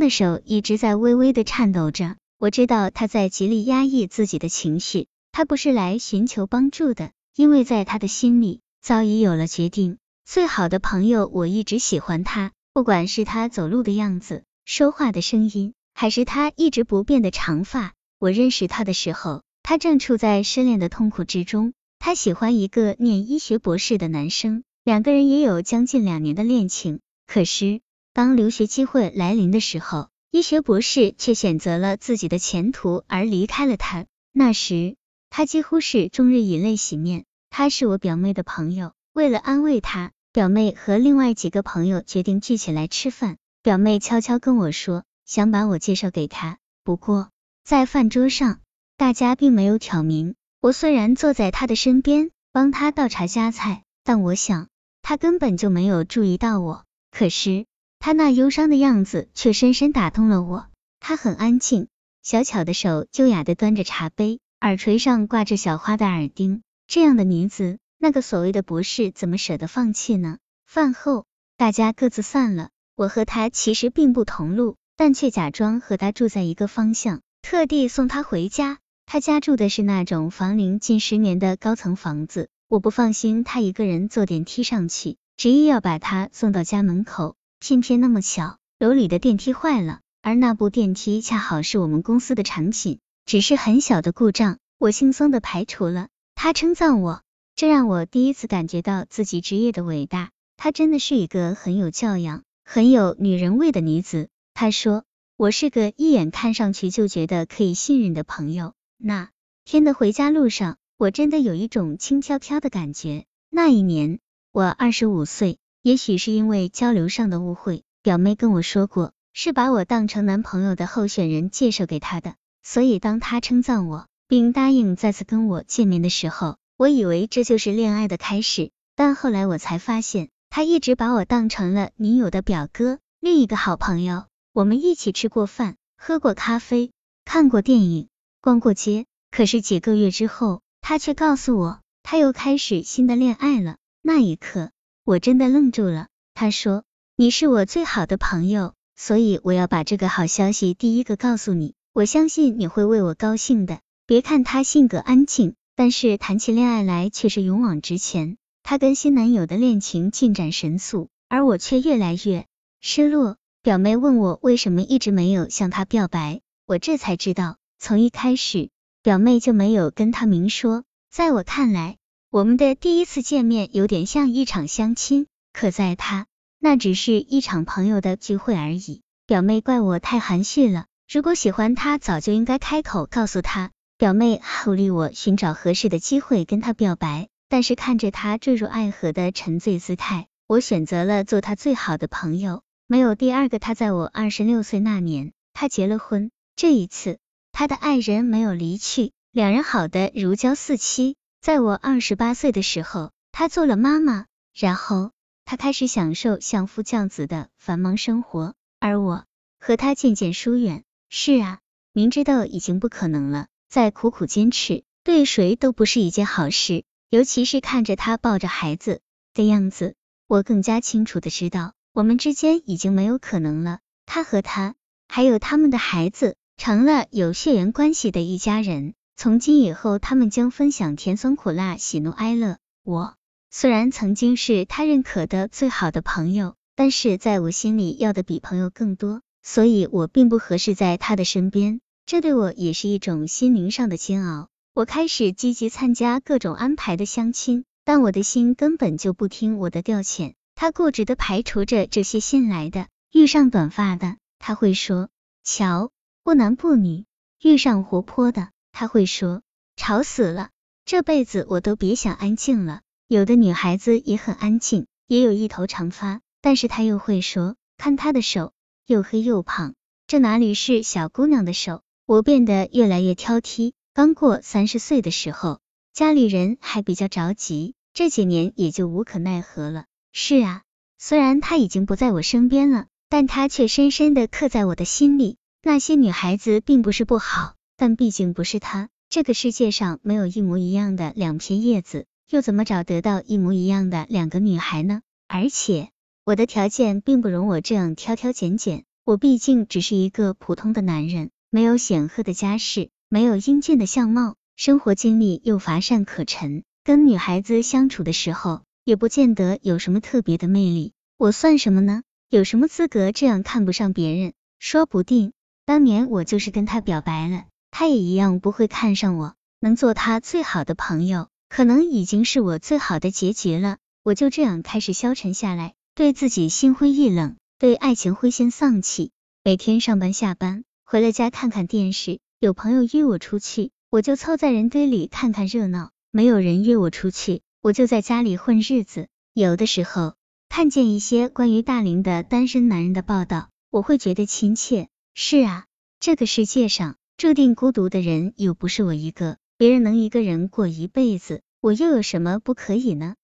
的手一直在微微的颤抖着。我知道他在极力压抑自己的情绪，他不是来寻求帮助的，因为在他的心里早已有了决定。最好的朋友，我一直喜欢他，不管是他走路的样子、说话的声音，还是他一直不变的长发。我认识他的时候，他正处在失恋的痛苦之中。他喜欢一个念医学博士的男生，两个人也有将近两年的恋情。可是，当留学机会来临的时候，医学博士却选择了自己的前途而离开了他。那时，他几乎是终日以泪洗面。他是我表妹的朋友，为了安慰他。表妹和另外几个朋友决定聚起来吃饭。表妹悄悄跟我说，想把我介绍给他。不过，在饭桌上，大家并没有挑明。我虽然坐在他的身边，帮他倒茶夹菜，但我想，他根本就没有注意到我。可是，他那忧伤的样子却深深打动了我。他很安静，小巧的手优雅的端着茶杯，耳垂上挂着小花的耳钉。这样的女子。那个所谓的博士怎么舍得放弃呢？饭后，大家各自散了。我和他其实并不同路，但却假装和他住在一个方向，特地送他回家。他家住的是那种房龄近十年的高层房子，我不放心他一个人坐电梯上去，执意要把他送到家门口。偏偏那么巧，楼里的电梯坏了，而那部电梯恰好是我们公司的产品，只是很小的故障，我轻松的排除了。他称赞我。这让我第一次感觉到自己职业的伟大。她真的是一个很有教养、很有女人味的女子。她说，我是个一眼看上去就觉得可以信任的朋友。那天的回家路上，我真的有一种轻飘飘的感觉。那一年，我二十五岁，也许是因为交流上的误会，表妹跟我说过，是把我当成男朋友的候选人介绍给她的。所以，当她称赞我，并答应再次跟我见面的时候，我以为这就是恋爱的开始，但后来我才发现，他一直把我当成了女友的表哥，另一个好朋友。我们一起吃过饭，喝过咖啡，看过电影，逛过街。可是几个月之后，他却告诉我，他又开始新的恋爱了。那一刻，我真的愣住了。他说：“你是我最好的朋友，所以我要把这个好消息第一个告诉你。我相信你会为我高兴的。别看他性格安静。”但是谈起恋爱来却是勇往直前，她跟新男友的恋情进展神速，而我却越来越失落。表妹问我为什么一直没有向他表白，我这才知道，从一开始表妹就没有跟他明说。在我看来，我们的第一次见面有点像一场相亲，可在他那只是一场朋友的聚会而已。表妹怪我太含蓄了，如果喜欢他，早就应该开口告诉他。表妹鼓励我寻找合适的机会跟他表白，但是看着他坠入爱河的沉醉姿态，我选择了做他最好的朋友。没有第二个他，在我二十六岁那年，他结了婚。这一次，他的爱人没有离去，两人好的如胶似漆。在我二十八岁的时候，他做了妈妈，然后他开始享受相夫教子的繁忙生活，而我和他渐渐疏远。是啊，明知道已经不可能了。再苦苦坚持，对谁都不是一件好事，尤其是看着他抱着孩子的样子，我更加清楚的知道，我们之间已经没有可能了。他和他，还有他们的孩子，成了有血缘关系的一家人。从今以后，他们将分享甜酸苦辣、喜怒哀乐。我虽然曾经是他认可的最好的朋友，但是在我心里要的比朋友更多，所以我并不合适在他的身边。这对我也是一种心灵上的煎熬。我开始积极参加各种安排的相亲，但我的心根本就不听我的调遣。他固执的排除着这些新来的。遇上短发的，他会说瞧，不男不女；遇上活泼的，他会说吵死了，这辈子我都别想安静了。有的女孩子也很安静，也有一头长发，但是她又会说看她的手又黑又胖，这哪里是小姑娘的手？我变得越来越挑剔。刚过三十岁的时候，家里人还比较着急，这几年也就无可奈何了。是啊，虽然他已经不在我身边了，但他却深深的刻在我的心里。那些女孩子并不是不好，但毕竟不是他。这个世界上没有一模一样的两片叶子，又怎么找得到一模一样的两个女孩呢？而且我的条件并不容我这样挑挑拣拣。我毕竟只是一个普通的男人，没有显赫的家世，没有英俊的相貌，生活经历又乏善可陈，跟女孩子相处的时候，也不见得有什么特别的魅力。我算什么呢？有什么资格这样看不上别人？说不定当年我就是跟他表白了，他也一样不会看上我。能做他最好的朋友，可能已经是我最好的结局了。我就这样开始消沉下来，对自己心灰意冷，对爱情灰心丧气。每天上班下班，回了家看看电视，有朋友约我出去，我就凑在人堆里看看热闹；没有人约我出去，我就在家里混日子。有的时候看见一些关于大龄的单身男人的报道，我会觉得亲切。是啊，这个世界上注定孤独的人又不是我一个。别人能一个人过一辈子，我又有什么不可以呢？